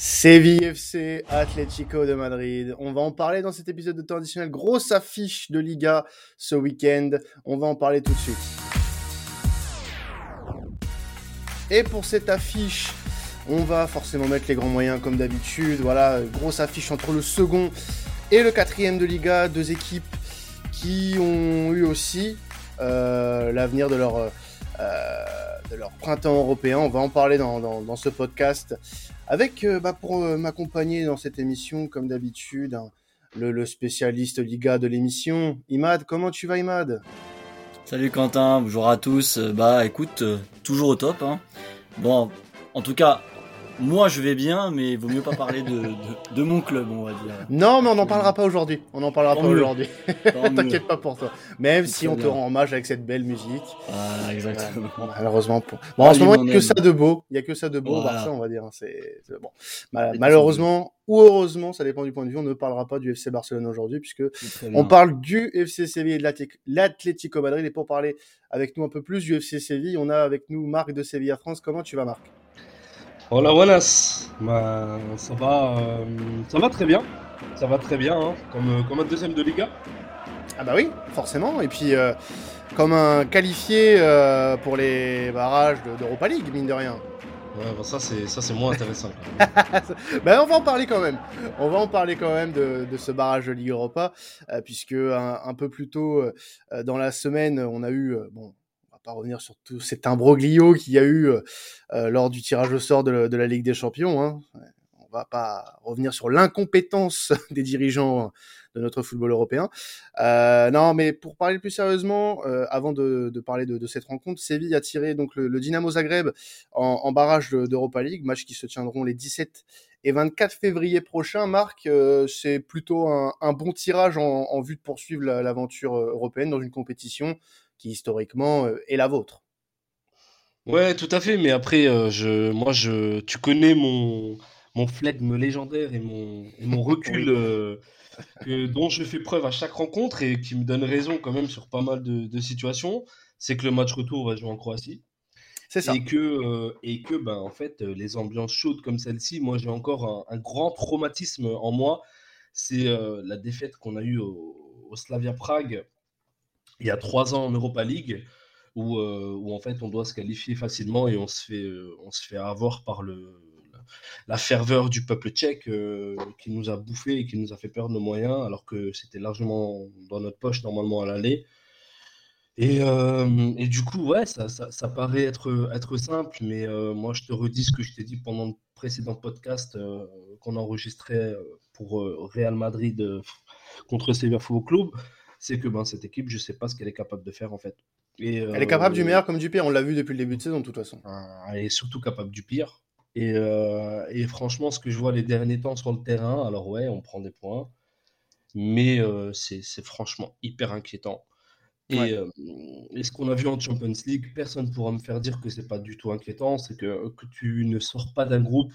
Séville FC, Atlético de Madrid. On va en parler dans cet épisode de temps additionnel. Grosse affiche de Liga ce week-end. On va en parler tout de suite. Et pour cette affiche, on va forcément mettre les grands moyens comme d'habitude. Voilà, grosse affiche entre le second et le quatrième de Liga. Deux équipes qui ont eu aussi euh, l'avenir de leur, euh, leur printemps européen. On va en parler dans, ce podcast. Avec, euh, bah, pour euh, m'accompagner dans cette émission, comme d'habitude, hein, le, le, spécialiste Liga de l'émission, Imad. Comment tu vas, Imad? Salut Quentin, bonjour à tous. Euh, bah écoute, toujours au top. Hein. Bon, en tout cas, moi, je vais bien, mais il vaut mieux pas parler de, de, de, mon club, on va dire. Non, mais on n'en parlera pas aujourd'hui. On n'en parlera Tant pas aujourd'hui. T'inquiète pas pour toi. Même si on bien. te rend hommage avec cette belle musique. Ah, exactement. Euh, malheureusement. Pour... Bon, en ce moment, il n'y a que ça de beau. Il n'y a que ça de beau voilà. Barça, on va dire. C'est bon. Mal malheureusement ou heureusement, ça dépend du point de vue, on ne parlera pas du FC Barcelone aujourd'hui, puisque on parle du FC Séville et de l'Atlético Madrid. Et pour parler avec nous un peu plus du FC Séville, on a avec nous Marc de Séville à France. Comment tu vas, Marc? Hola, buenas. Bah, ça va, euh, ça va très bien. Ça va très bien, hein, comme, comme un deuxième de Liga. Ah bah oui, forcément. Et puis, euh, comme un qualifié euh, pour les barrages d'Europa League, mine de rien. Ouais, bah ça c'est ça c'est moins intéressant. ben on va en parler quand même. On va en parler quand même de, de ce barrage de Ligue Europa, euh, puisque un, un, peu plus tôt euh, dans la semaine, on a eu bon pas revenir sur tout cet imbroglio qu'il y a eu euh, lors du tirage au sort de, la Ligue des Champions. Hein. On va pas revenir sur l'incompétence des dirigeants de notre football européen. Euh, non, mais pour parler plus sérieusement, euh, avant de, parler de, cette rencontre, Séville a tiré donc le, Dynamo Zagreb en, en barrage d'Europa League, match qui se tiendront les 17 et 24 février prochain. Marc, euh, c'est plutôt un, bon tirage en vue de poursuivre l'aventure européenne dans une compétition qui historiquement euh, est la vôtre. Ouais, tout à fait. Mais après, euh, je, moi, je, tu connais mon, mon flegme légendaire et mon, et mon recul euh, que, dont je fais preuve à chaque rencontre et qui me donne raison quand même sur pas mal de, de situations. C'est que le match retour va jouer en Croatie. C'est ça. Et que, euh, et que ben, en fait, les ambiances chaudes comme celle-ci, moi, j'ai encore un, un, grand traumatisme en moi. C'est la défaite qu'on a eue au, au Slavia Prague il y a trois ans en Europa League, où, euh, où, en fait on doit se qualifier facilement et on se fait, euh, on se fait avoir par le, la ferveur du peuple tchèque euh, qui nous a bouffé et qui nous a fait perdre nos moyens, alors que c'était largement dans notre poche normalement à l'aller. Et, et, du coup, ouais, ça, ça, paraît être, être simple, mais moi je te redis ce que je t'ai dit pendant le précédent podcast qu'on enregistrait pour Real Madrid contre Sevilla Football Club c'est que ben, cette équipe, je ne sais pas ce qu'elle est capable de faire en fait. Et, elle euh, est capable du meilleur comme du pire, on l'a vu depuis le début de saison de toute façon. Elle est surtout capable du pire. Et, euh, et, franchement, ce que je vois les derniers temps sur le terrain, alors ouais, on prend des points, mais euh, c'est franchement hyper inquiétant. Et, ouais. euh, et ce qu'on a vu en Champions League, personne ne pourra me faire dire que c'est pas du tout inquiétant, c'est que, que tu ne sors pas d'un groupe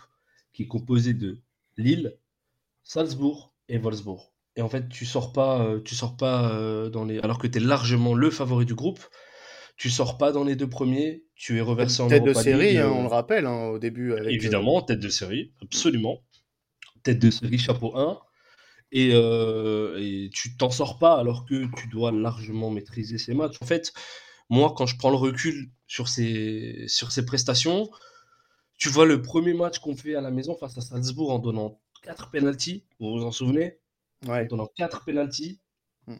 qui est composé de Lille, Salzbourg et Wolfsburg. Et en fait, tu sors pas, euh, tu sors pas euh, dans les. Alors que tu es largement le favori du groupe, tu sors pas dans les deux premiers, tu es reversé en Tête de série, hein, on le rappelle, hein, au début. Avec Évidemment, tête de série, absolument. Tête de série, chapeau 1. Et, euh, et tu t'en sors pas alors que tu dois largement maîtriser ces matchs. En fait, moi, quand je prends le recul sur ces, sur ces prestations, tu vois le premier match qu'on fait à la maison face à Salzbourg en donnant 4 pénalties, vous vous en souvenez? Ouais. donnant 4 pénalties. Mm.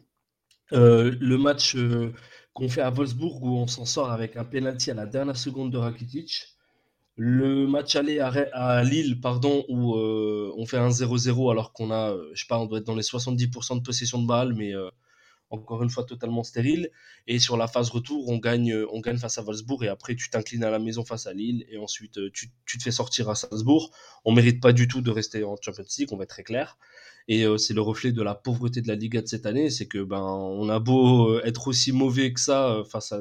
Euh, le match euh, qu'on fait à Wolfsburg où on s'en sort avec un penalty à la dernière seconde de Rakitic. Le match aller à, à Lille, pardon, où euh, on fait un 0-0 alors qu'on a, je sais pas, on doit être dans les 70% de possession de balle, mais encore une fois totalement stérile. Et sur la phase retour, on gagne, on gagne face à Wolfsburg et après tu t'inclines à la maison face à Lille et ensuite tu, tu, te fais sortir à Salzbourg. On mérite pas du tout de rester en Champions League, on va être très clair. Et euh, c'est le reflet de la pauvreté de la Liga de cette année, c'est que ben on a beau être aussi mauvais que ça face à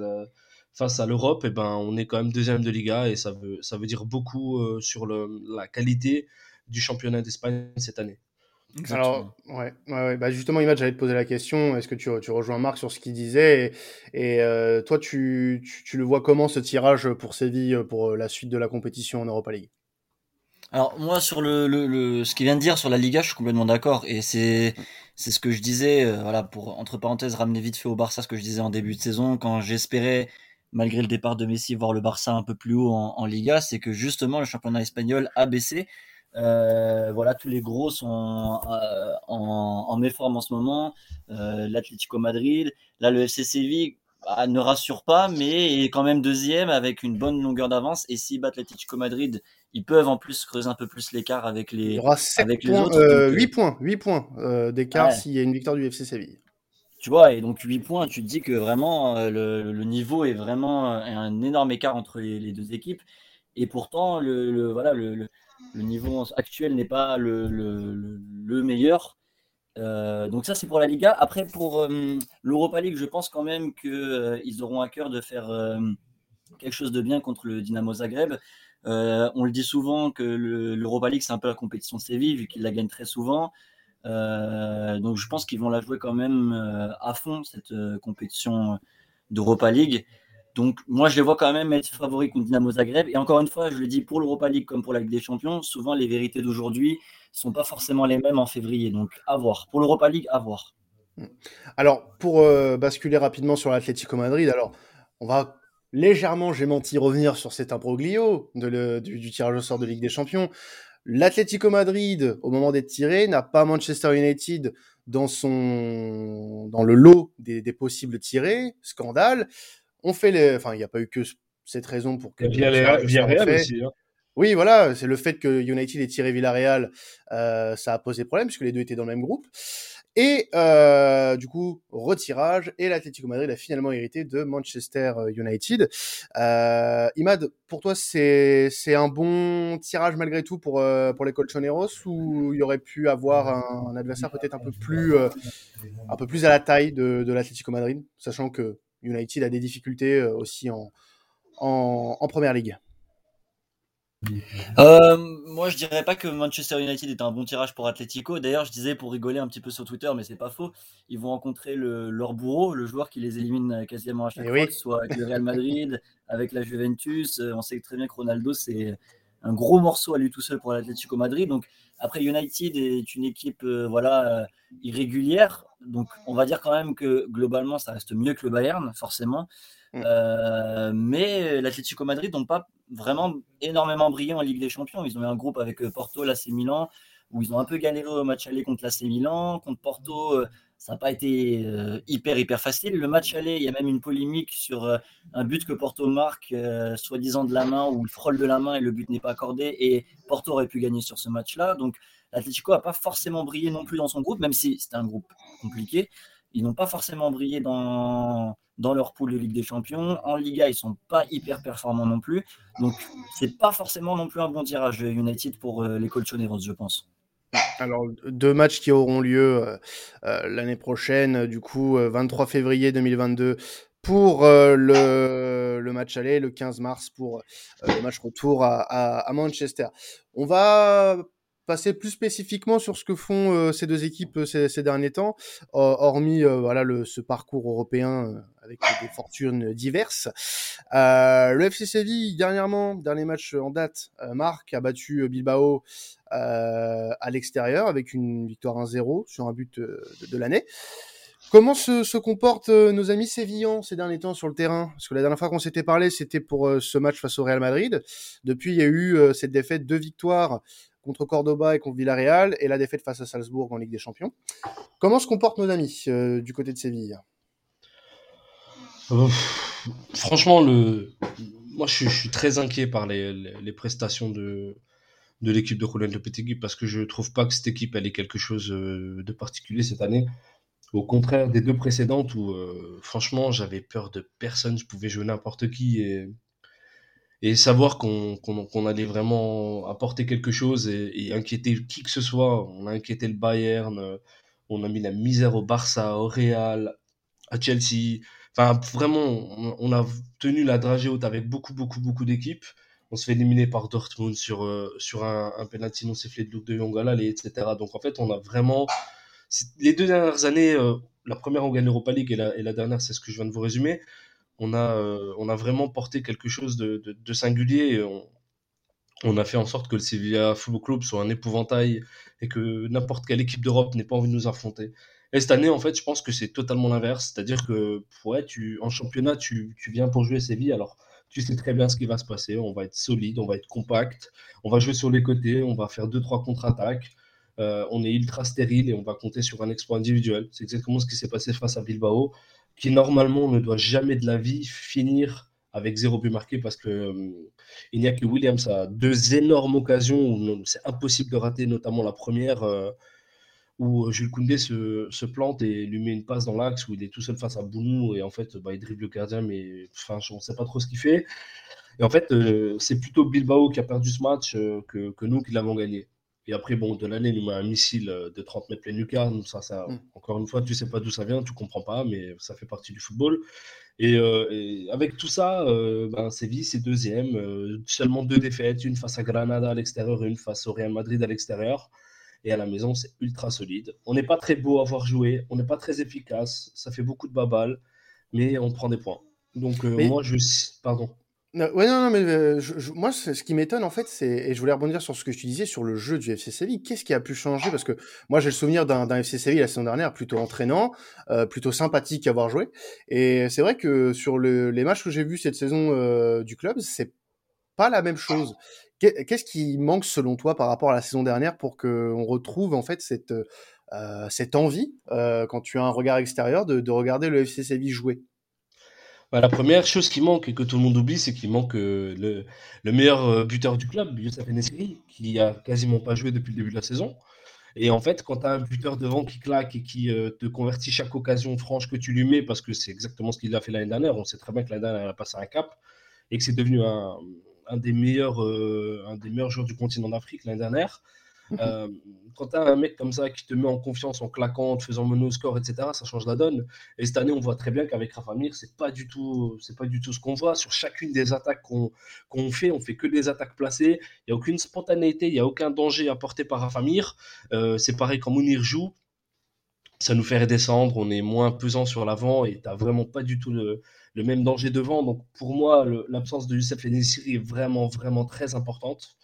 face à l'Europe, et ben on est quand même deuxième de Liga et ça veut ça veut dire beaucoup euh, sur la qualité du championnat d'Espagne cette année. Exactement. Alors, ouais, ouais, ouais. Bah justement, Imad, j'allais te poser la question. Est-ce que tu, tu rejoins Marc sur ce qu'il disait Et, et euh, toi, tu, tu, tu, le vois comment ce tirage pour Séville pour la suite de la compétition en Europa League? Alors moi sur le, le, ce qu'il vient de dire sur la Liga, je suis complètement d'accord et c'est c'est ce que je disais euh, voilà pour entre parenthèses ramener vite fait au Barça ce que je disais en début de saison quand j'espérais malgré le départ de Messi voir le Barça un peu plus haut en, Liga, c'est que justement le championnat espagnol a baissé. Euh, voilà, tous les gros sont euh, en, en, méforme en ce moment. L'Atlético Madrid, là le FC Séville, bah, ne rassure pas, mais est quand même deuxième avec une bonne longueur d'avance. Et si battent l'Atlético Madrid, ils peuvent en plus creuser un peu plus l'écart avec les, Il y aura 7 avec points, les autres. Euh, 8 points, 8 points euh, d'écart s'il y a une victoire du FC Séville. Tu vois, et donc 8 points, tu te dis que vraiment euh, le, le, niveau est vraiment euh, un énorme écart entre les, les deux équipes. Et pourtant, le, voilà, le, niveau actuel n'est pas le, le, meilleur. Euh, donc ça c'est pour la Liga. Après pour euh, l'Europa League, je pense quand même qu'ils euh, auront à cœur de faire quelque chose de bien contre le Dynamo Zagreb. on le dit souvent que l'Europa League c'est un peu la compétition de Séville vu qu'ils la gagnent très souvent. donc je pense qu'ils vont la jouer quand même à fond cette compétition d'Europa League. Donc moi je les vois quand même être favoris contre Dynamo Zagreb. Et encore une fois, je le dis pour l'Europa League comme pour la Ligue des Champions, souvent les vérités d'aujourd'hui sont pas forcément les mêmes en février. Donc à voir. Pour l'Europa League, à voir. Alors pour euh, basculer rapidement sur l'Atlético Madrid, alors on va légèrement, j'ai menti, revenir sur cet imbroglio de du, tirage au sort de Ligue des Champions. L'Atlético Madrid, au moment d'être tiré, n'a pas Manchester United dans son dans le lot des possibles tirés. Scandale on fait les. Enfin, il n'y a pas eu que cette raison pour que. Villarreal aussi. Hein. Oui, voilà, c'est le fait que United ait tiré Villarreal, euh, ça a posé problème puisque les deux étaient dans le même groupe. Et euh, du coup, retirage et l'Atlético Madrid a finalement hérité de Manchester United. Euh, Imad, pour toi, c'est un bon tirage malgré tout pour pour les Colchoneros ou il y aurait pu avoir un, adversaire peut-être un peu plus un peu plus à la taille de, de l'Atlético Madrid, sachant que United a des difficultés euh, aussi en, en, première ligue. Euh, moi, je dirais pas que Manchester United est un bon tirage pour Atletico. D'ailleurs, je disais pour rigoler un petit peu sur Twitter, mais c'est pas faux. Ils vont rencontrer le, leur bourreau, le joueur qui les élimine quasiment à chaque eh fois, soit avec le Real Madrid, avec la Juventus. Euh, on sait très bien que Ronaldo, c'est un gros morceau à lui tout seul pour l'Atlético Madrid. Donc, après, United est une équipe voilà, irrégulière. Donc, on va dire quand même que globalement, ça reste mieux que le Bayern, forcément. Mm. Euh, mais l'Atlético Madrid n'ont pas vraiment énormément brillé en Ligue des Champions. Ils ont eu un groupe avec euh, Porto, l'AC Milan, où ils ont un peu galéré au match aller contre l'AC Milan. Contre Porto, euh, ça n'a pas été hyper, hyper facile. Le match aller, il y a même une polémique sur un but que Porto marque, soi-disant de la main, ou il frôle de la main et le but n'est pas accordé. Et Porto aurait pu gagner sur ce match-là. Donc, l'Atlético n'a pas forcément brillé non plus dans son groupe, même si c'était un groupe compliqué. Ils n'ont pas forcément brillé dans, dans leur poule de Ligue des Champions. En Liga, ils sont pas hyper performants non plus. Donc, c'est pas forcément non plus un bon tirage United pour euh, les Colchoneros, je pense. Alors, deux matchs qui auront lieu euh, euh, l'année prochaine, du coup, 23 février 2022 pour le, le, match aller, le 15 mars pour le match retour à, à, Manchester. On va passer plus spécifiquement sur ce que font euh, ces deux équipes euh, ces, derniers temps, hormis euh, voilà le, ce parcours européen avec des fortunes diverses. le FC Séville dernièrement, dernier match en date, Marc a battu Bilbao à l'extérieur avec une victoire 1-0 sur un but de, l'année. Comment se, se comportent nos amis sévillans ces derniers temps sur le terrain? Parce que la dernière fois qu'on s'était parlé, c'était pour ce match face au Real Madrid. Depuis, il y a eu cette défaite, deux victoires contre Cordoba et contre Villarreal, et la défaite face à Salzbourg en Ligue des Champions. Comment se comportent nos amis euh, du côté de Séville? Euh, Franchement, le... moi je, suis très inquiet par les, les, prestations de, de l'équipe de Roland Lopetegui parce que je trouve pas que cette équipe elle ait quelque chose euh, de particulier cette année. Au contraire des deux précédentes où franchement j'avais peur de personne, je pouvais jouer n'importe qui et et savoir qu'on allait vraiment apporter quelque chose et, inquiéter qui que ce soit. On a inquiété le Bayern, euh, on a mis la misère au Barça, au Real, à Chelsea. Enfin, vraiment, on, a tenu la dragée haute avec beaucoup, beaucoup, beaucoup d'équipes. On se fait éliminer par Dortmund sur, euh, un, un penalty non sifflé de Luke de Jong etc. Donc en fait, on a vraiment... Les deux dernières années, euh, la première on gagne l'Europa League et la dernière, c'est ce que je viens de vous résumer on a, euh, on a vraiment porté quelque chose de, singulier. On a fait en sorte que le Sevilla Football Club soit un épouvantail et que n'importe quelle équipe d'Europe n'ait pas envie de nous affronter. Et cette année, en fait, je pense que c'est totalement l'inverse. C'est-à-dire que ouais, tu, en championnat, tu, tu viens pour jouer Séville. Alors, tu sais très bien ce qui va se passer. On va être solide, on va être compact, on va jouer sur les côtés, on va faire deux, trois contre-attaques. Euh, on est ultra stérile et on va compter sur un exploit individuel. C'est exactement ce qui s'est passé face à Bilbao, qui normalement ne doit jamais de la vie finir avec zéro but marqué parce que euh, il n'y a que Williams a deux énormes occasions où c'est impossible de rater, notamment la première. Euh, où Jules Koundé se, plante et lui met une passe dans l'axe où il est tout seul face à Bounou et en fait bah, il dribble le gardien mais enfin on ne sait pas trop ce qu'il fait et en fait euh, c'est plutôt Bilbao qui a perdu ce match euh, que, nous qui l'avons gagné et après bon de l'année il met un missile euh, de 30 mètres plein lucarne ça, ça mm. encore une fois tu sais pas d'où ça vient tu comprends pas mais ça fait partie du football et, avec tout ça ben, Séville c'est deuxième seulement deux défaites une face à Granada à l'extérieur une face au Real Madrid à l'extérieur et à la maison, c'est ultra solide. On n'est pas très beau à voir jouer, on n'est pas très efficace, ça fait beaucoup de babal, mais on prend des points. Donc euh, moi, je... Pardon. Ouais, non, non, mais euh, moi, ce qui m'étonne, en fait, c'est, et je voulais rebondir sur ce que je te disais sur le jeu du FC Séville. Qu'est-ce qui a pu changer? Parce que moi, j'ai le souvenir d'un, FC Séville la saison dernière plutôt entraînant, euh, plutôt sympathique à voir jouer. Et c'est vrai que sur les matchs que j'ai vus cette saison du club, c'est pas la même chose. Qu'est-ce qui manque selon toi par rapport à la saison dernière pour qu'on retrouve en fait cette, euh, cette envie, euh, quand tu as un regard extérieur, de, regarder le FC Séville jouer? Bah, La première chose qui manque et que tout le monde oublie, c'est qu'il manque euh, le, le, meilleur buteur du club, Youssef Nesiri, qui a quasiment pas joué depuis le début de la saison. Et en fait, quand tu as un buteur devant qui claque et qui te convertit chaque occasion franche que tu lui mets, parce que c'est exactement ce qu'il a fait l'année dernière, on sait très bien que l'année dernière, il a passé un cap et que c'est devenu un, des meilleurs, euh, un des meilleurs joueurs du continent d'Afrique l'année dernière. Euh, quand tu as un mec comme ça qui te met en confiance en claquant, en te faisant mener au score, etc., ça change la donne. Et cette année, on voit très bien qu'avec Rafa Mir, c'est pas du tout, c'est pas du tout ce qu'on voit. Sur chacune des attaques qu'on fait, on fait que des attaques placées. Il n'y a aucune spontanéité, il n'y a aucun danger apporté par Rafa Mir. Euh, c'est pareil quand Mounir joue, ça nous fait redescendre, on est moins pesant sur l'avant et tu n'as vraiment pas du tout le, le même danger devant. Donc pour moi, l'absence de Youssef Enesiri est vraiment, vraiment très importante.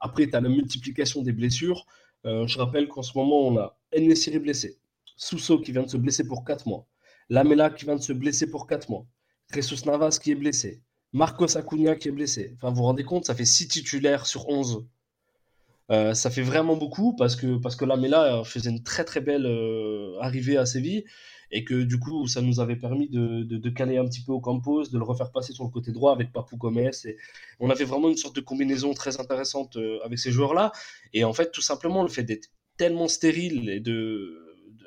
Après, tu as la multiplication des blessures. Euh, je rappelle qu'en ce moment, on a Enesiri blessé, Sousso qui vient de se blesser pour 4 mois, Lamela qui vient de se blesser pour 4 mois, Jesus Navas qui est blessé, Marcos Acuna qui est blessé. Enfin, vous vous rendez compte, ça fait 6 titulaires sur 11. Euh, ça fait vraiment beaucoup parce que, Lamela faisait une très très belle euh, arrivée à Séville et que du coup ça nous avait permis de, de, caler un petit peu au campus, de le refaire passer sur le côté droit avec Papou Gomez et on avait vraiment une sorte de combinaison très intéressante euh, avec ces joueurs-là et en fait tout simplement le fait d'être tellement stérile et de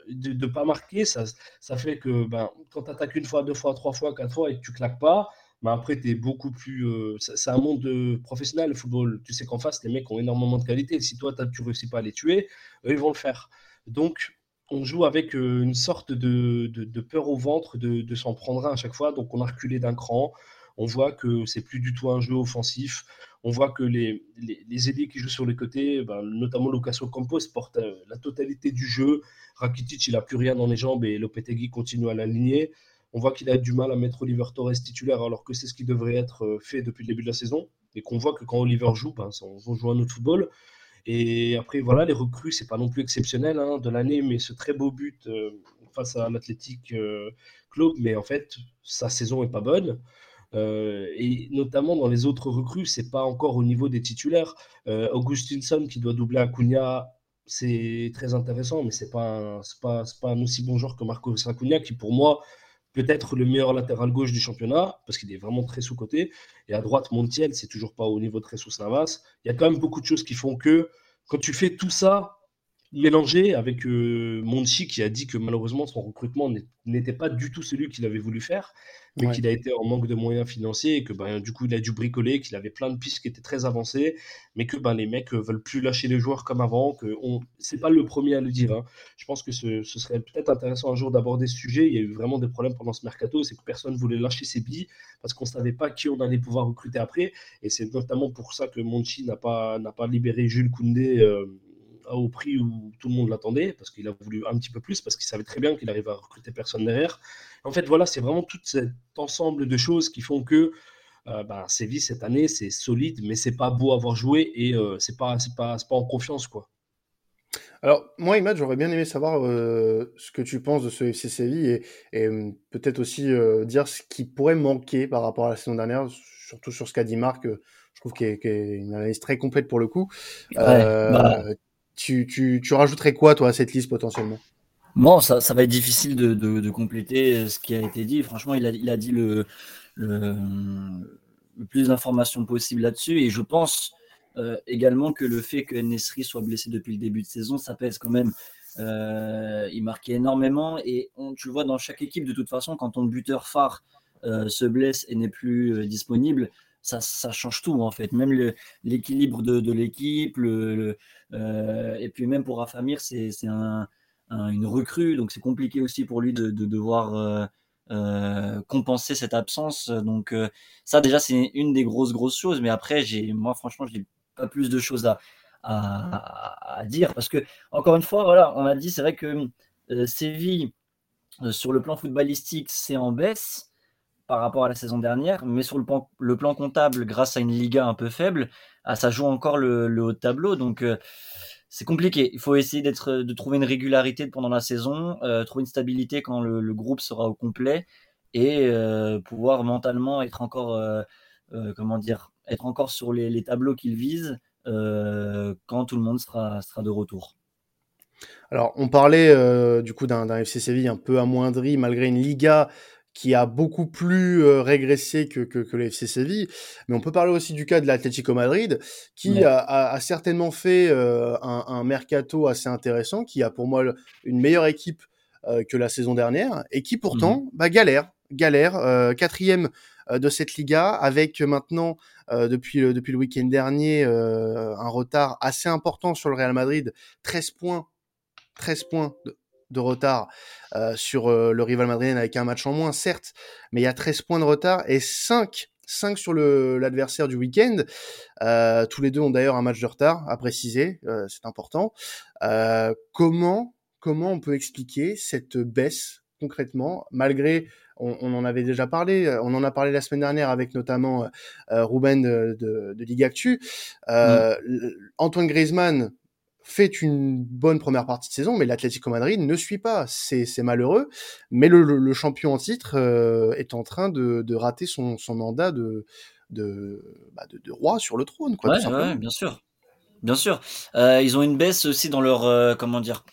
de ne pas marquer, ça, ça fait que ben, quand tu attaques une fois, deux fois, trois fois, quatre fois et que tu claques pas, ben après, tu es beaucoup plus. Euh, c'est un monde de professionnel, le football. Tu sais qu'en face, les mecs ont énormément de qualité. Si toi, tu réussis pas à les tuer, eux, ils vont le faire. Donc, on joue avec euh, une sorte de, peur au ventre de, s'en prendre un à chaque fois. Donc on a reculé d'un cran. On voit que c'est plus du tout un jeu offensif. On voit que les, les, ailiers qui jouent sur les côtés, ben, notamment Lucas Campos, portent euh, la totalité du jeu. Rakitic, il n'a plus rien dans les jambes et Lopetegui continue à l'aligner. On voit qu'il a du mal à mettre Oliver Torres titulaire alors que c'est ce qui devrait être euh, fait depuis le début de la saison. Et qu'on voit que quand Oliver joue, ben, on joue à notre football. Et après, voilà, les recrues, c'est pas non plus exceptionnel hein, de l'année, mais ce très beau but euh, face à l'Athletic euh, Club, mais en fait, sa saison est pas bonne. Euh, et notamment dans les autres recrues, c'est pas encore au niveau des titulaires. Augustinson qui doit doubler Acuna, c'est très intéressant, mais c'est pas, pas, pas un aussi bon joueur que Marco Acuna qui, pour moi, peut-être le meilleur latéral gauche du championnat, parce qu'il est vraiment très sous-côté. Et à droite, Montiel, c'est toujours pas au niveau de Jesus Navas. Il y a quand même beaucoup de choses qui font que quand tu fais tout ça, mélangé avec euh, Monchi qui a dit que malheureusement son recrutement n'était pas du tout celui qu'il avait voulu faire, mais qu'il a été en manque de moyens financiers et que ben, du coup il a dû bricoler, qu'il avait plein de pistes qui étaient très avancées, mais que ben, les mecs veulent plus lâcher les joueurs comme avant, que on... c'est pas le premier à le dire. Hein. Je pense que ce, serait peut-être intéressant un jour d'aborder ce sujet. Il y a eu vraiment des problèmes pendant ce mercato, c'est que personne voulait lâcher ses billes parce qu'on savait pas qui on allait pouvoir recruter après, et c'est notamment pour ça que Monchi n'a pas, n'a pas libéré Jules Koundé. Euh, au prix où tout le monde l'attendait, parce qu'il a voulu un petit peu plus, parce qu'il savait très bien qu'il arrivait à recruter personne derrière. En fait, voilà, c'est vraiment tout cet ensemble de choses qui font que bah, Séville cette année, c'est solide, mais c'est pas beau à avoir joué et c'est pas, c'est pas, pas en confiance quoi. Alors, moi, Imad, j'aurais bien aimé savoir euh, ce que tu penses de ce FC Séville et, hum, peut-être aussi euh, dire ce qui pourrait manquer par rapport à la saison dernière, surtout sur ce qu'a dit Marc, euh, je trouve qu'il est, une analyse très complète pour le coup. Bah tu, tu, tu, rajouterais quoi, toi, à cette liste potentiellement? Bon, ça, ça va être difficile de, de, compléter ce qui a été dit. Franchement, il a, il a dit le, le, plus d'informations possible là-dessus et je pense euh, également que le fait que Nesri soit blessé depuis le début de saison, ça pèse quand même. Euh, il marquait énormément et on, tu le vois dans chaque équipe de toute façon, quand ton buteur phare euh, se blesse et n'est plus disponible, ça, ça, change tout en fait. Même l'équilibre de, de l'équipe, le, et puis même pour Rafamir, c'est un, une recrue, donc c'est compliqué aussi pour lui de, de devoir euh, compenser cette absence. Donc ça déjà c'est une des grosses grosses choses. Mais après j'ai moi franchement j'ai pas plus de choses à, à, dire. Parce que, encore une fois, voilà, on a dit, c'est vrai que euh, Séville, euh, sur le plan footballistique, c'est en baisse par rapport à la saison dernière, mais sur le plan, le plan comptable, grâce à une Liga un peu faible, ah, ça joue encore le, haut de tableau. Donc, euh, c'est compliqué. Il faut essayer d'être, de trouver une régularité pendant la saison, trouver une stabilité quand le, groupe sera au complet et pouvoir mentalement être encore, comment dire, être encore sur les, tableaux qu'il vise euh, quand tout le monde sera, de retour. Alors, on parlait euh, du coup d'un FC Séville un peu amoindri malgré une Liga qui a beaucoup plus euh, régressé que, que, que, le FC Séville. Mais on peut parler aussi du cas de l'Atlético Madrid, qui a, certainement fait un, mercato assez intéressant, qui a pour moi une meilleure équipe que la saison dernière, et qui pourtant mmh bah, galère, galère, quatrième de cette Liga, avec maintenant euh, depuis, le, depuis le week-end dernier euh, un retard assez important sur le Real Madrid, 13 points, 13 points de, retard euh, sur le rival madrilène avec un match en moins, certes, mais il y a 13 points de retard et 5 5 sur l'adversaire du week-end. tous les deux ont d'ailleurs un match de retard, à préciser, c'est important. comment, comment on peut expliquer cette baisse concrètement, malgré on, en avait déjà parlé, euh, on en a parlé la semaine dernière avec notamment euh, euh, Ruben de, de, Ligue Actu. Mm. Antoine Griezmann fait une bonne première partie de saison, mais l'Atlético Madrid ne suit pas. C'est malheureux, mais le, champion en titre est en train de, rater son, mandat de, bah, de, de, roi sur le trône. Quoi, bien sûr. Bien sûr. ils ont une baisse aussi dans leur, comment dire,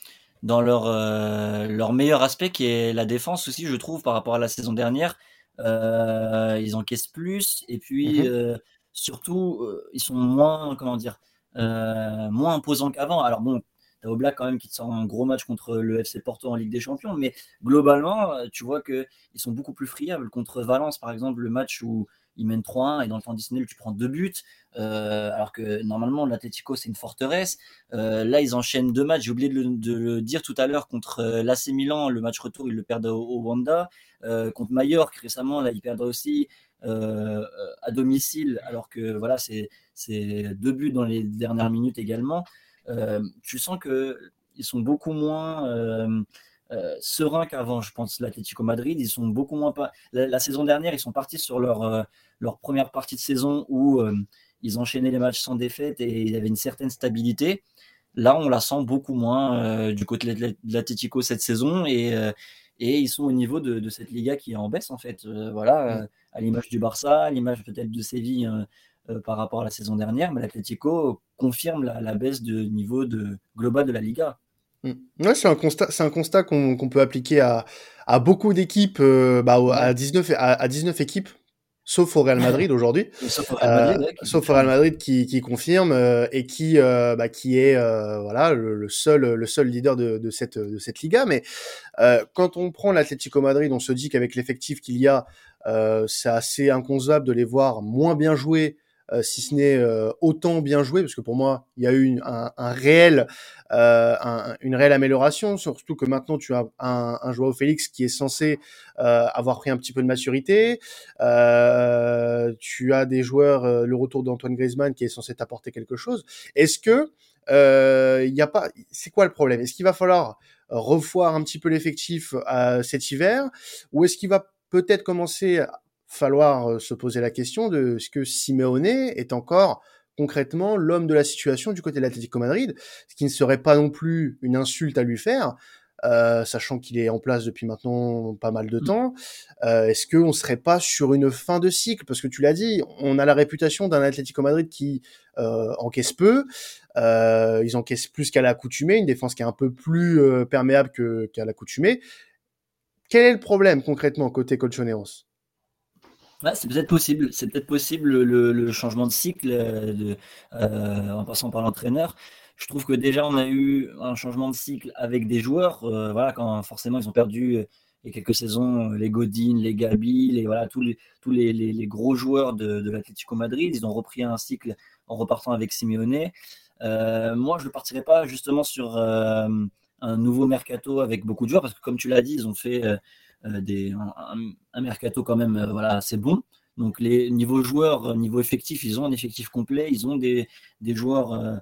dans leur, euh, leur meilleur aspect qui est la défense aussi, je trouve, par rapport à la saison dernière. Euh, ils encaissent plus et puis mmh euh, surtout, ils sont moins, comment dire, moins imposants qu'avant. Alors bon, T'as Oblak quand même qui te sort un gros match contre le FC Porto en Ligue des Champions, mais globalement, tu vois qu'ils sont beaucoup plus friables. Contre Valence, par exemple, le match où ils mènent 3-1 et dans le temps additionnel, tu prends deux buts, euh, alors que normalement, l'Atletico, c'est une forteresse. Euh, là, ils enchaînent deux matchs. J'ai oublié de le, dire tout à l'heure contre euh, l'AC Milan, le match retour, ils le perdent au, Wanda. contre Mallorca, récemment, là, ils perdent aussi à domicile, alors que voilà, c'est deux buts dans les dernières minutes également. tu sens que ils sont beaucoup moins serein qu'avant, je pense, l'Atlético Madrid. Ils sont beaucoup moins pas. La, saison dernière, ils sont partis sur leur, euh, leur première partie de saison où euh, ils enchaînaient les matchs sans défaite et il y avait une certaine stabilité. Là, on la sent beaucoup moins du côté de l'Atlético cette saison et, et ils sont au niveau de, de, cette Liga qui est en baisse en fait. voilà, mm. à l'image du Barça, à l'image peut-être de Séville par rapport à la saison dernière, mais l'Atlético confirme la, la, baisse de niveau de, global de la Liga. Mm. Ouais, c'est un constat, c'est un constat qu'on peut appliquer à, à beaucoup d'équipes, euh, bah, à 19 à, 19 équipes, sauf au Real Madrid aujourd'hui. sauf au Real Madrid, euh, qui, qui confirme euh, et qui bah, qui est voilà le, seul le seul leader de, de cette de cette Liga. Mais quand on prend l'Atlético Madrid, on se dit qu'avec l'effectif qu'il y a, c'est assez inconcevable de les voir moins bien jouer euh, si ce n'est euh, autant bien joué, parce que pour moi, il y a eu un, un, réel, euh, une réelle amélioration, surtout que maintenant tu as un, un Joao Félix qui est censé avoir pris un petit peu de maturité. tu as des joueurs, le retour d'Antoine Griezmann qui est censé t'apporter quelque chose. Est-ce que il n'y a pas, c'est quoi le problème? Est-ce qu'il va falloir revoir un petit peu l'effectif cet hiver, ou est-ce qu'il va peut-être commencer falloir se poser la question de ce que Simeone est encore concrètement l'homme de la situation du côté de l'Atlético Madrid, ce qui ne serait pas non plus une insulte à lui faire, euh, sachant qu'il est en place depuis maintenant pas mal de mmh. temps. Euh, Est-ce qu'on serait pas sur une fin de cycle? Parce que tu l'as dit, on a la réputation d'un Atlético Madrid qui euh, encaisse peu. Euh, ils encaissent plus qu'à l'accoutumée, une défense qui est un peu plus euh, perméable qu'à l'accoutumée. Quel est le problème concrètement côté Colchoneros? C'est peut-être possible. C'est peut-être possible le, changement de cycle euh, euh, en passant par l'entraîneur. Je trouve que déjà on a eu un changement de cycle avec des joueurs. Euh, voilà, quand forcément ils ont perdu il y a quelques saisons les Godin, les Gabi, les voilà tous les gros joueurs de, l'Atlético Madrid. Ils ont repris un cycle en repartant avec Simeone. moi, je ne partirais pas justement sur un nouveau mercato avec beaucoup de joueurs parce que comme tu l'as dit, ils ont fait des, un, mercato quand même euh, voilà, assez bon. Donc, les niveaux joueurs, niveau effectif, ils ont un effectif complet, ils ont des, des joueurs euh,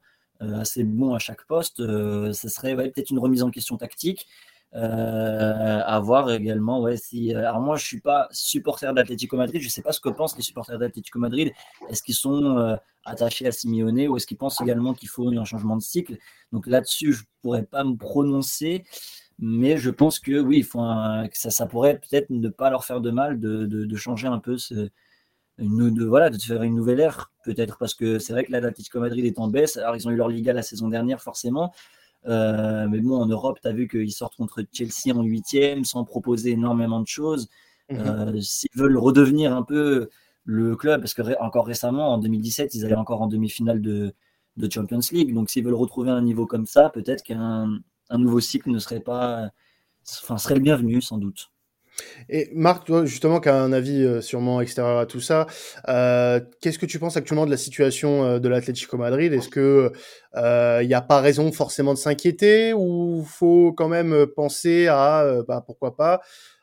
assez bons à chaque poste. ce serait peut-être une remise en question tactique. Euh, à voir également ouais, si. Alors, moi, je suis pas supporter d'Atlético Madrid. Je sais pas ce que pensent les supporters d'Atlético Madrid. Est-ce qu'ils sont attachés à Simeone ou est-ce qu'ils pensent également qu'il faut un changement de cycle? Donc là-dessus, je pourrais pas me prononcer. Mais je pense que oui, il faut ça, ça, pourrait peut-être ne pas leur faire de mal de, de, changer un peu ce, une, de, voilà, de faire une nouvelle ère, peut-être parce que c'est vrai que l'Atlético Madrid est en baisse. Alors, ils ont eu leur Liga la saison dernière, forcément. Euh, mais bon, en Europe, tu as vu qu'ils sortent contre Chelsea en huitième sans proposer énormément de choses. Mmh euh, s'ils veulent redevenir un peu le club, parce que encore récemment, en 2017, ils allaient encore en demi-finale de, de Champions League. Donc, s'ils veulent retrouver un niveau comme ça, peut-être qu'un un nouveau cycle ne serait pas, enfin, serait le bienvenu sans doute. Et Marc, toi, justement, qui a un avis euh, sûrement extérieur à tout ça, euh, qu'est-ce que tu penses actuellement de la situation euh, de l'Atlético Madrid? Est-ce que il n'y a pas raison forcément de s'inquiéter ou faut quand même penser à, bah, pourquoi pas,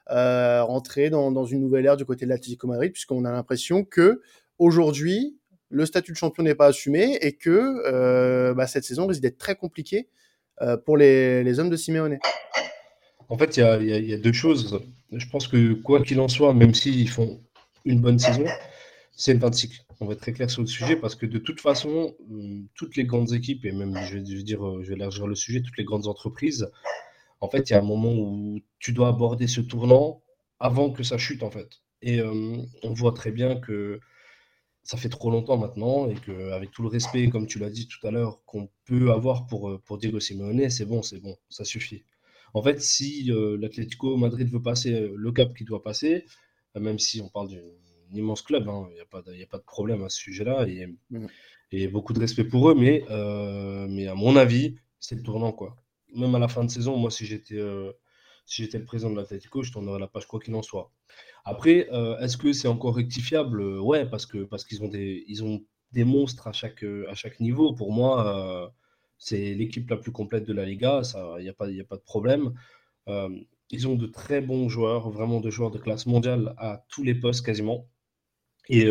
rentrer dans, une nouvelle ère du côté de l'Atlético Madrid, puisqu'on a l'impression que aujourd'hui, le statut de champion n'est pas assumé et que bah, cette saison risque d'être très compliquée pour les, hommes de Simeone En fait, il y a, deux choses. Je pense que quoi qu'il en soit, même s'ils font une bonne saison, c'est une fin de cycle. On va être très clair sur le sujet parce que de toute façon, hum, toutes les grandes équipes, et même, je vais, dire, je vais élargir le sujet, toutes les grandes entreprises, en fait, il y a un moment où tu dois aborder ce tournant avant que ça chute, en fait. Et on voit très bien que ça fait trop longtemps maintenant et qu'avec tout le respect, comme tu l'as dit tout à l'heure, qu'on peut avoir pour, euh, pour Diego Simeone, c'est bon, c'est bon, ça suffit. En fait, si euh, l'Atlético Madrid veut passer euh, le cap qu'il doit passer, même si on parle d'un immense club, hein, il n'y a, pas de, a pas de problème à ce sujet-là et, mmh. et, beaucoup de respect pour eux, mais, mais à mon avis, c'est le tournant. quoi. Même à la fin de saison, moi, si j'étais si j'étais le président de l'Atlético, je tournerais la page quoi qu'il en soit. Après, euh, est-ce que c'est encore rectifiable? Ouais, parce que parce qu'ils ont des ils ont des monstres à chaque à chaque niveau. Pour moi, euh, c'est l'équipe la plus complète de la Liga. Ça, il n'y a pas il a pas de problème. Euh, ils ont de très bons joueurs, vraiment de joueurs de classe mondiale à tous les postes quasiment. Et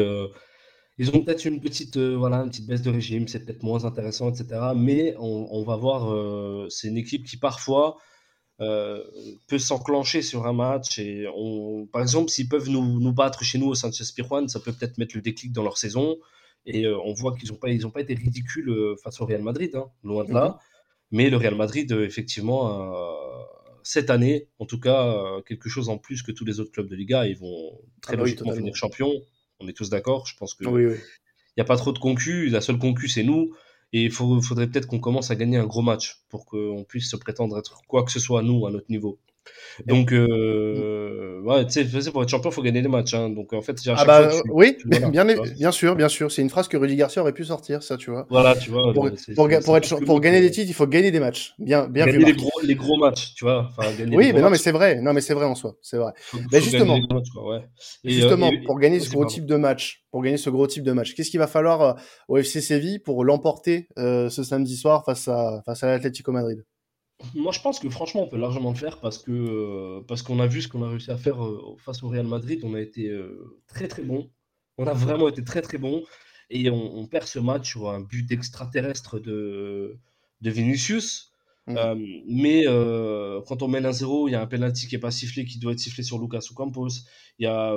ils ont peut-être une petite, voilà, une petite baisse de régime, c'est peut-être moins intéressant, etc. Mais on va voir, c'est une équipe qui parfois euh, peut s'enclencher sur un match. Et on, par exemple, s'ils peuvent nous, nous, battre chez nous au Sanchez Pirjuan, ça peut peut-être mettre le déclic dans leur saison. Et euh, on voit qu'ils n'ont pas, ils pas été ridicules euh, face au Real Madrid, hein, loin de là. Mhm. Mais le Real Madrid, effectivement, cette année, en tout cas, quelque chose en plus que tous les autres clubs de Liga. Ils vont très ah bah logiquement finir champion. On est tous d'accord. Je pense que il n'y a pas trop de concus. La seule concu, c'est nous. Et il faudrait peut-être qu'on commence à gagner un gros match pour qu'on puisse se prétendre être quoi que ce soit, nous, à notre niveau. Donc, euh, ouais, tu sais, pour être champion, il faut gagner des matchs. Hein. Donc, en fait, ah bah, oui, bien, bien sûr, bien sûr. C'est une phrase que Rudy Garcia aurait pu sortir, ça, tu vois. Voilà, tu vois. Pour, pour, être, pour gagner des titres, il faut gagner des matchs. Bien, bien gagner les gros, les gros, matchs, tu vois. Enfin, gagner oui, mais non, mais c'est vrai. Non, mais c'est vrai en soi. C'est vrai. mais justement, ouais. justement, euh, pour gagner ce gros type de match, pour gagner ce gros type de match, qu'est-ce qu'il va falloir euh, au FC Séville pour l'emporter euh, ce samedi soir face à face à l'Atlético Madrid? Moi, je pense que franchement, on peut largement le faire parce que euh, parce qu'on a vu ce qu'on a réussi à faire euh, face au Real Madrid. On a été euh, très très bon. On a vraiment été très très bon. Et on, perd ce match sur un but extraterrestre de, de Vinicius. Mmh. Euh, mais quand on mène un 0 il y a un penalty qui est pas sifflé, qui doit être sifflé sur Lucas Ocampos. Il y a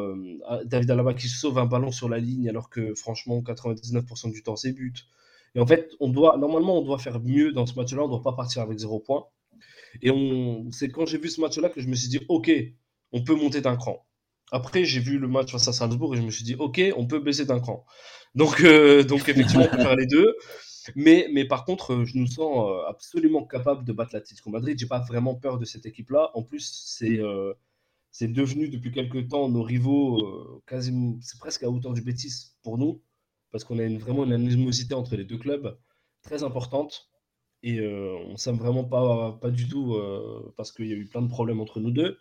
David Alaba qui sauve un ballon sur la ligne, alors que franchement, 99% du temps, c'est but. Et en fait, on doit, normalement, on doit faire mieux dans ce match-là. On ne doit pas partir avec 0 points. Et on, c'est quand j'ai vu ce match-là que je me suis dit, OK, on peut monter d'un cran. Après, j'ai vu le match face à Salzbourg et je me suis dit, OK, on peut baisser d'un cran. Donc, donc effectivement, on peut faire les deux. Mais, mais par contre, euh, je nous sens euh, absolument capable de battre l'Atlético Madrid. J'ai pas vraiment peur de cette équipe-là. En plus, c'est euh, c'est devenu depuis quelques temps nos rivaux, quasiment, c'est presque à hauteur du Bétis pour nous, parce qu'on a vraiment une animosité entre les deux clubs très importante. Et on s'aime vraiment pas, pas du tout parce qu'il y a eu plein de problèmes entre nous deux,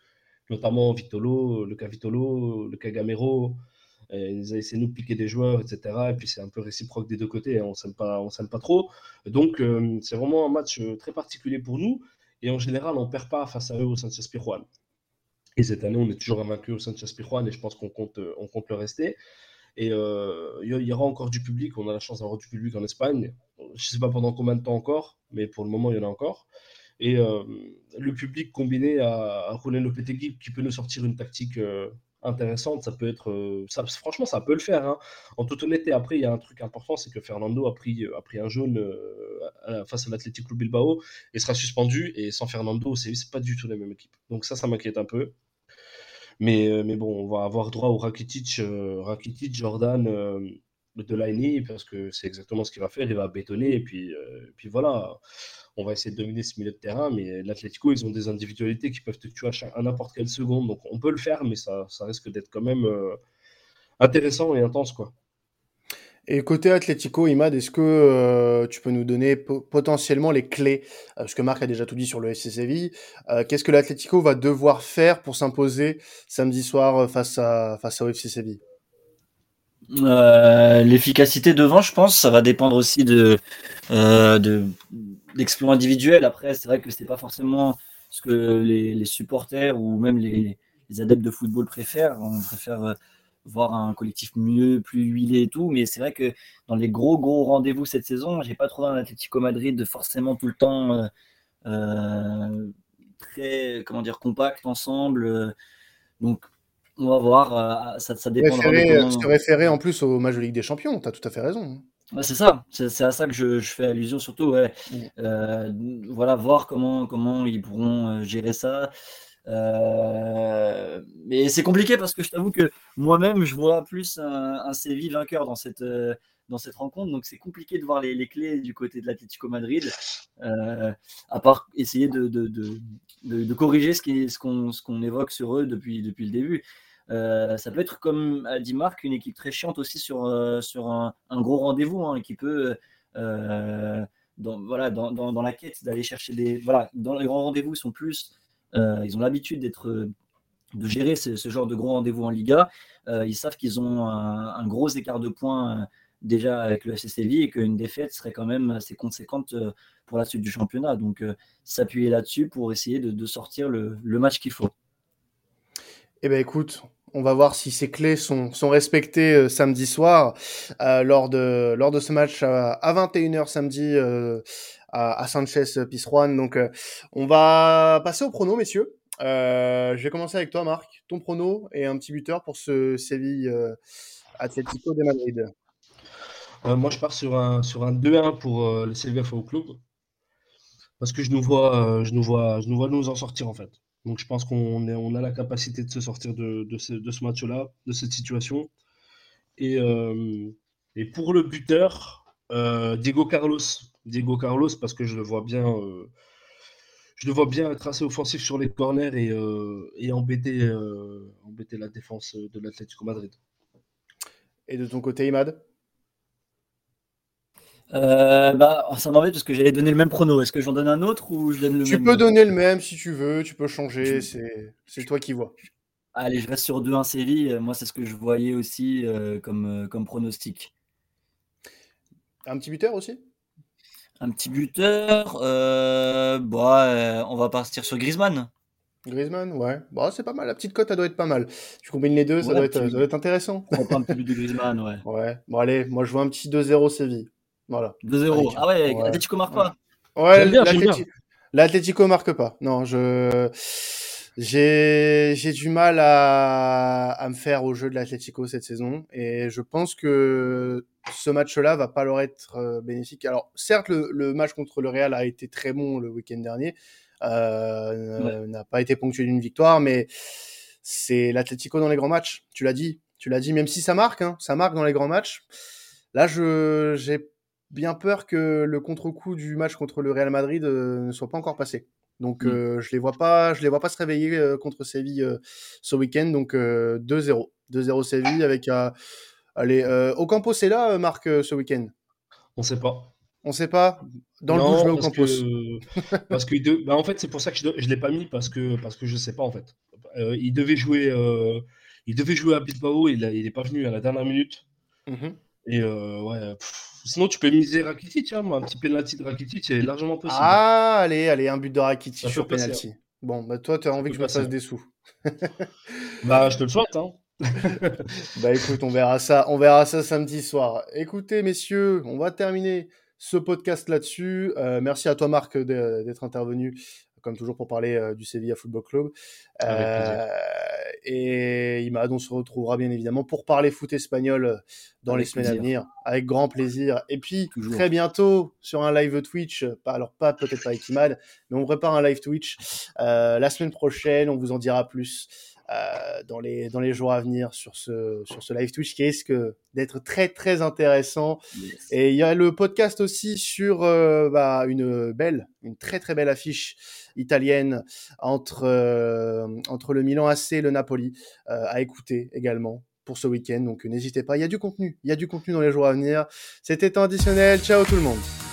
notamment Vitolo, le cas Vitolo, le cas Gamero, ils ont essayé de nous piquer des joueurs, etc. Et puis c'est un peu réciproque des deux côtés, hein. on on s'aime pas trop. Donc euh, c'est vraiment un match euh, très particulier pour nous. Et en général, on perd pas face à eux au Sanchez Pijuan. Et cette année, on est toujours invaincu au Sanchez Pijuan et je pense qu'on compte, euh, on compte le rester. Et il y aura encore du public. On a la chance d'avoir du public en Espagne. Je ne sais pas pendant combien de temps encore, mais pour le moment, il y en a encore. Et le public combiné à, à Julen Lopetegui qui peut nous sortir une tactique intéressante. Ça peut être, euh, franchement, ça peut le faire. Hein. En toute honnêteté, après, il y a un truc important, c'est que Fernando a pris, a pris un jaune euh, face à l'Athletic Club Bilbao et sera suspendu. Et sans Fernando, c'est pas du tout la même équipe. Donc ça, ça m'inquiète un peu. Mais, euh, mais bon, on va avoir droit au Rakitic, Rakitic Jordan de Laini parce que c'est exactement ce qu'il va faire. Il va bétonner et puis, puis voilà on va essayer de dominer ce milieu de terrain, mais l'Atletico, ils ont des individualités qui peuvent te tuer à, n'importe quelle seconde, donc on peut le faire, mais ça, risque d'être quand même euh, intéressant et intense, quoi. Et côté Atlético, Imad, est-ce que euh, tu peux nous donner potentiellement les clés euh, Parce que Marc a déjà tout dit sur le FC Séville. Qu'est-ce que l'Atlético va devoir faire pour s'imposer samedi soir face à face au FC L'efficacité devant, je pense, ça va dépendre aussi de, de d'exploits individuels. Après, c'est vrai que c'est pas forcément ce que les, supporters ou même les, adeptes de football préfèrent. On préfère euh, voir un collectif mieux, plus huilé et tout. Mais c'est vrai que dans les gros gros rendez-vous cette saison, j'ai pas trouvé un Atlético Madrid forcément tout le temps euh, euh, très comment dire compact ensemble. Donc on va voir. ça, ça dépend. Se référer en plus au match de Ligue des Champions. Tu as tout à fait raison. Hein c'est ça, c'est à ça que je, fais allusion surtout. Ouais. Euh, voilà, voir comment, comment ils pourront euh, gérer ça. Euh, mais c'est compliqué parce que je t'avoue que moi-même, je vois plus un, un Séville vainqueur dans cette, dans cette rencontre. Donc c'est compliqué de voir les, les, clés du côté de l'Atlético Madrid, à part essayer de, de, de, de corriger ce qu'on ce qu'on évoque sur eux depuis, depuis le début. Euh, ça peut être, comme a dit Marc, une équipe très chiante aussi sur, euh, sur un, gros rendez-vous hein, qui peut, euh, dans, voilà, dans, dans, la quête d'aller chercher des. Voilà, dans les grands rendez-vous, ils sont plus. Ils ont l'habitude d'être de gérer ce, genre de gros rendez-vous en Liga. ils savent qu'ils ont un, gros écart de points déjà avec le SSV et qu'une défaite serait quand même assez conséquente pour la suite du championnat. Donc, s'appuyer là-dessus pour essayer de, sortir le, match qu'il faut. Eh bien, écoute, on va voir si ces clés sont, respectées euh, samedi soir euh, lors, de, lors de ce match à, 21h samedi euh, à, Sanchez Pizjuan. Donc, on va passer au prono, messieurs. je vais commencer avec toi, Marc. Ton prono et un petit buteur pour ce Séville Atlético de Madrid. moi, je pars sur un, sur un 2-1 pour le Sevilla Football Club. Parce que je nous vois, je nous vois, je nous vois nous en sortir en fait. Donc je pense qu'on on a la capacité de se sortir de, de ce, match-là, de cette situation. Et, euh, et pour le buteur, euh, Diego Carlos. Diego Carlos, parce que je le vois bien, euh, je le vois bien être assez offensif sur les corners et, et embêter, embêter la défense de l'Atlético Madrid. Et de ton côté, Imad? Euh, bah, ça m'embête parce que j'allais donner le même prono. Est-ce que j'en donne un autre ou je donne le tu même Tu peux donner le même si tu veux, tu peux changer, c'est toi qui vois. Allez, je reste sur 2-1 Séville. Moi, c'est ce que je voyais aussi euh, comme, euh, comme pronostic. Un petit buteur aussi? Un petit buteur bah, On va partir sur Griezmann. Griezmann, ouais. Bah, c'est pas mal. La petite cote, elle doit être pas mal. Tu combines les deux, ça, doit être, ça, doit être, intéressant. On prend un petit but de Griezmann, ouais. Ouais. Bon, allez, moi, je vois un petit 2-0 Séville. Voilà. 2-0. Ah ouais, Atletico marque pas. Ouais, L'Atlético marque pas. Non, je j'ai j'ai du mal à, à me faire au jeu de l'Atlético cette saison et je pense que ce match-là va pas leur être euh, bénéfique. Alors certes, le, le, match contre le Real a été très bon le week-end dernier, euh, n'a pas été ponctué d'une victoire, mais c'est l'Atlético dans les grands matchs. Tu l'as dit, tu l'as dit. Même si ça marque, hein, ça marque dans les grands matchs. Là, je j'ai bien peur que le contre-coup du match contre le Real Madrid euh, ne soit pas encore passé. Donc mm. euh, je les vois pas, je les vois pas se réveiller euh, contre Séville ce week-end. Donc 2-0, 2-0 Séville avec allez Ocampo c'est là Marc ce week-end? On sait pas. On sait pas? Dans le coup, je mets Ocampos. Que, parce que bah, en fait c'est pour ça que je, je l'ai pas mis parce que parce que je sais pas en fait. il devait jouer il devait jouer à Bilbao, il, il est pas venu à la dernière minute. Mmh et euh, ouais, sinon tu peux miser Rakitic, hein, un petit penalty de Rakitic, c'est largement possible. Ah, allez, allez, un but de Rakitic sur penalty. Hein. Bon, bah toi, tu as envie que je me fasse des sous. bah, je te le souhaite, hein. bah écoute, on verra ça, on verra ça samedi soir. Écoutez, messieurs, on va terminer ce podcast là-dessus. Euh, merci à toi, Marc, d'être intervenu comme toujours pour parler euh, du Sevilla Football Club. Euh, et Imad, on se retrouvera bien évidemment pour parler foot espagnol euh, dans les semaines à venir, avec grand plaisir. Et puis très bientôt sur un live Twitch, pas, alors pas peut-être pas avec Imad, mais on prépare un live Twitch la semaine prochaine. On vous en dira plus. Euh, dans, les, dans les jours à venir sur ce, sur ce live Twitch qui risque d'être très très intéressant. Et il y a le podcast aussi sur euh, bah, une belle, une très très belle affiche italienne entre, euh, entre le Milan AC et le Napoli à écouter également pour ce week-end. Donc n'hésitez pas, il y a du contenu, il y a du contenu dans les jours à venir. C'était additionnel, ciao tout le monde.